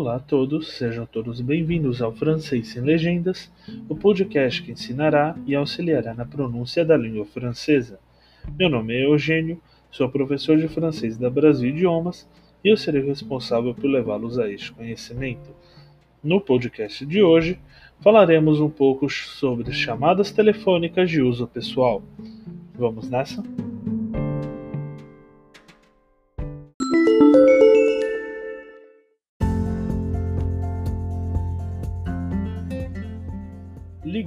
Olá a todos, sejam todos bem-vindos ao Francês Sem Legendas, o podcast que ensinará e auxiliará na pronúncia da língua francesa. Meu nome é Eugênio, sou professor de francês da Brasil Idiomas e eu serei responsável por levá-los a este conhecimento. No podcast de hoje, falaremos um pouco sobre chamadas telefônicas de uso pessoal. Vamos nessa?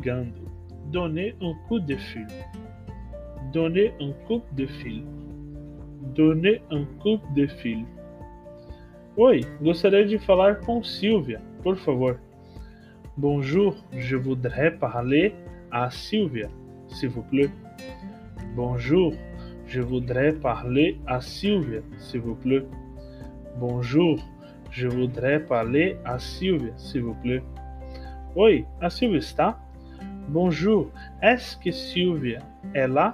Ligando. Donner un coup de fil. Donner un coup de fil. Donner un coup de fil. Oi, gostaria de falar com Silvia, por favor. Bonjour, je voudrais parler à Silvia, s'il vous plaît. Bonjour, je voudrais parler à Silvia, s'il vous plaît. Bonjour, je voudrais parler à Silvia, s'il vous plaît. Oi, a Silvia está? Bonjour, est-ce que Sylvia est là?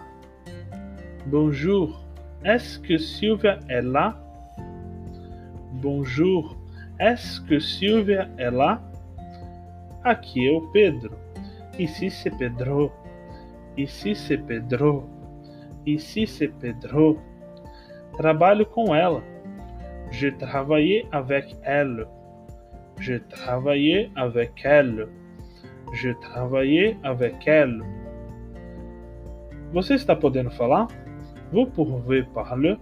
Bonjour, est-ce que Sylvia est là? Bonjour, est-ce que Sylvia est lá? Aqui é o Pedro. Ici c'est Pedro. Ici c'est Pedro. Ici c'est Pedro. Trabalho com ela. Je travaillé avec elle. Je travaillé avec elle. Je travaillais avec elle. Você está podendo falar? Vous pouvez parler?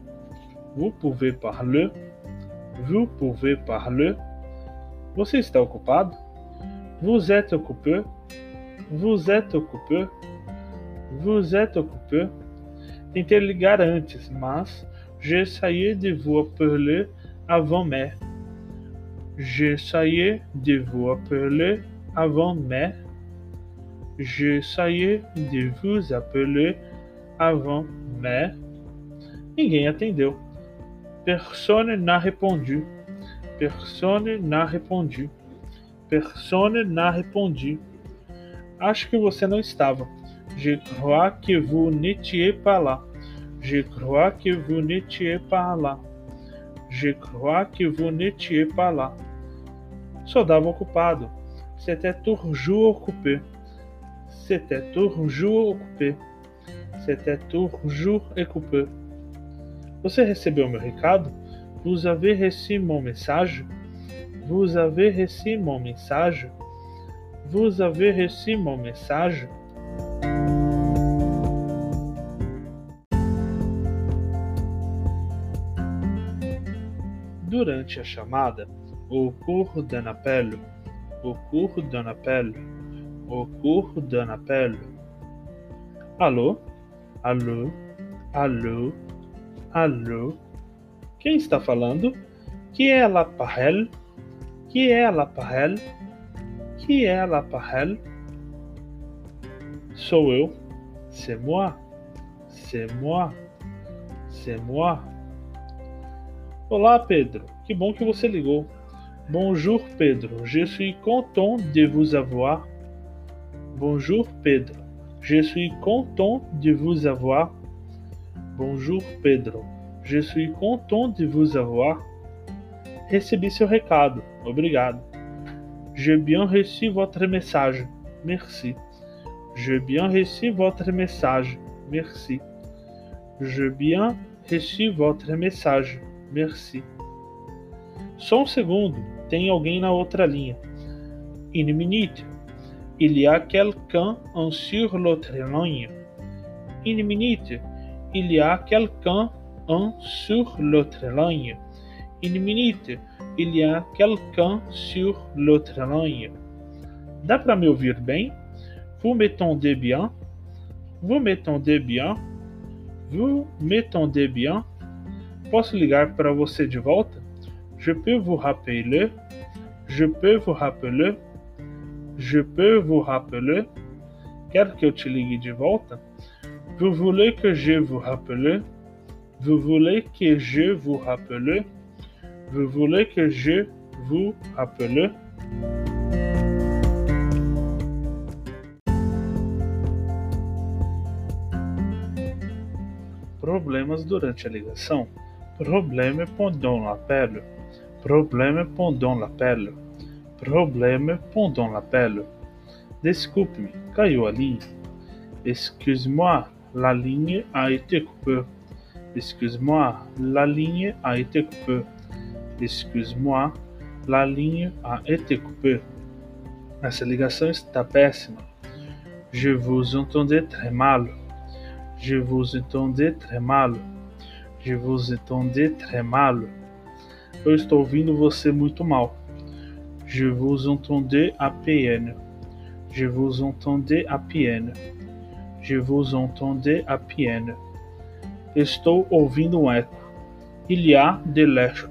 Vous pouvez parler? Vous pouvez parler? Você está ocupado? Vous êtes occupé? Vous êtes occupé? Vous êtes occupé? Tentei ligar antes, mas j'essayais de vous appeler avant mais. J'essayais de vous appeler avant mais j'essayais de vous appeler avant mais ninguém atendeu. Personne n'a répondu. Personne n'a répondu. Personne n'a répondu. Acho que você não estava. Je crois que vous n'étiez pas là. Je crois que vous n'étiez pas là. Je crois que vous n'étiez pas là. Só dava ocupado. C'était toujours occupé. C'était toujours occupé. C'était toujours occupé. Você recebeu meu recado? Vous avez reçu mon message? Vous avez reçu mon message? Vous avez reçu mon message? Durante a chamada, d'un appel, au cours d'un appel, au cours d'un appel. Alô? Alô? Alô? Alô? Quem está falando? Qui est l'appareil? Qui est l'appareil? Qui est l'appareil? Sou eu. C'est moi. C'est moi. C'est moi. Olá, Pedro. Que bom que você ligou. Bonjour Pedro, je suis content de vous avoir. Bonjour Pedro, je suis content de vous avoir. Bonjour Pedro, je suis content de vous avoir. Recebi seu recado, obrigado. J'ai bien reçu votre message, merci. J'ai bien reçu votre message, merci. J'ai bien reçu votre message, merci. Só um tem alguém na outra linha. Une minute. Il y a quelqu'un sur l'autre ligne. Une minute. Il y a quelqu'un sur l'autre ligne. Une minute. Il y a quelqu'un sur l'autre ligne. Dá para me ouvir bem? Vous m'entendez bien? Vous m'entendez bien? Vous m'entendez bien? Posso ligar para você de volta? Je peux vous rappeler. Je peux vous rappeler. Je peux vous rappeler. Quer que te ligue de volta? Vous voulez que je vous rappelle? Vous voulez que je vous rappelle? Vous voulez que je vous rappelle? Problemas durante a ligação. Problème pendant l'appel. Problème pendant l'appel. Problème pendant l'appel. Desculpe-me, caiu. Excuse-moi, la ligne a été coupée. Excuse-moi, la ligne a été coupée. Excuse-moi, la ligne a été coupée. Essa ligação está péssima. Je vous entendais très mal. Je vous entendais très mal. Je vous entendais très mal. Eu estou ouvindo você muito mal. Je vous entendais à peine. Je vous entendais à peine. Je vous entendais à peine. Estou ouvindo um eco. Il y a de l'écho.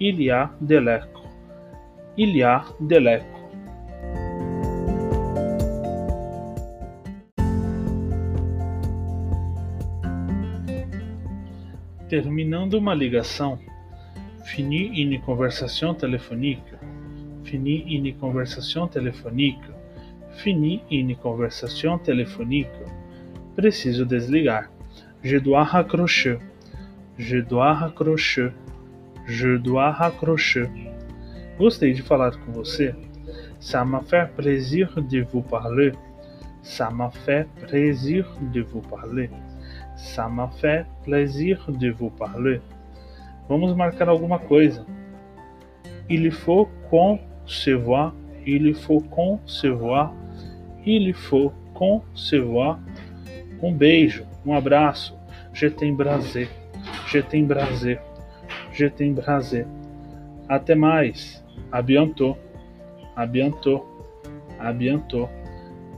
Il y a de l'écho. Il y a de l'écho. Terminando uma ligação, fini une conversation téléphonique, fini une conversation téléphonique, fini une conversation téléphonique. Preciso desligar. Je dois raccrocher. Je dois raccrocher. Je dois raccrocher. Gostei de falar com você. Ça m'a fait plaisir de vous parler. Ça m'a fait plaisir de vous parler. Ça m'a fait plaisir de vous parler. Vamos marcar alguma coisa. Il faut voit. Il faut voit. Il faut voit. Um beijo, um abraço. Je t'embraser. Je t'embraser. Je t'embraser. Até mais. A bientôt. A bientôt. A bientôt.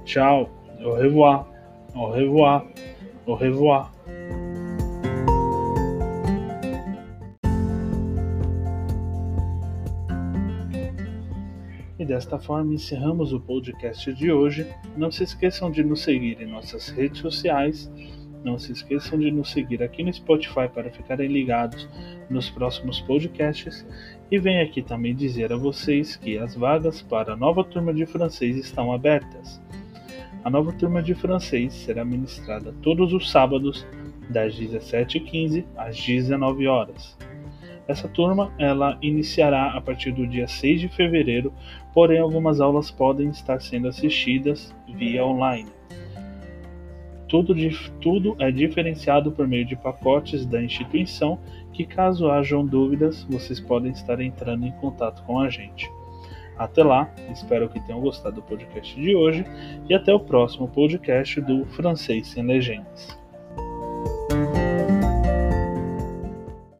Tchau. Au revoir. Au revoir. Au revoir. Desta forma encerramos o podcast de hoje. Não se esqueçam de nos seguir em nossas redes sociais. Não se esqueçam de nos seguir aqui no Spotify para ficarem ligados nos próximos podcasts. E venho aqui também dizer a vocês que as vagas para a nova turma de francês estão abertas. A nova turma de francês será ministrada todos os sábados, das 17h15 às 19 horas. Essa turma ela iniciará a partir do dia 6 de fevereiro, porém algumas aulas podem estar sendo assistidas via online. Tudo, tudo é diferenciado por meio de pacotes da instituição que, caso hajam dúvidas, vocês podem estar entrando em contato com a gente. Até lá, espero que tenham gostado do podcast de hoje e até o próximo podcast do Francês Sem Legendas.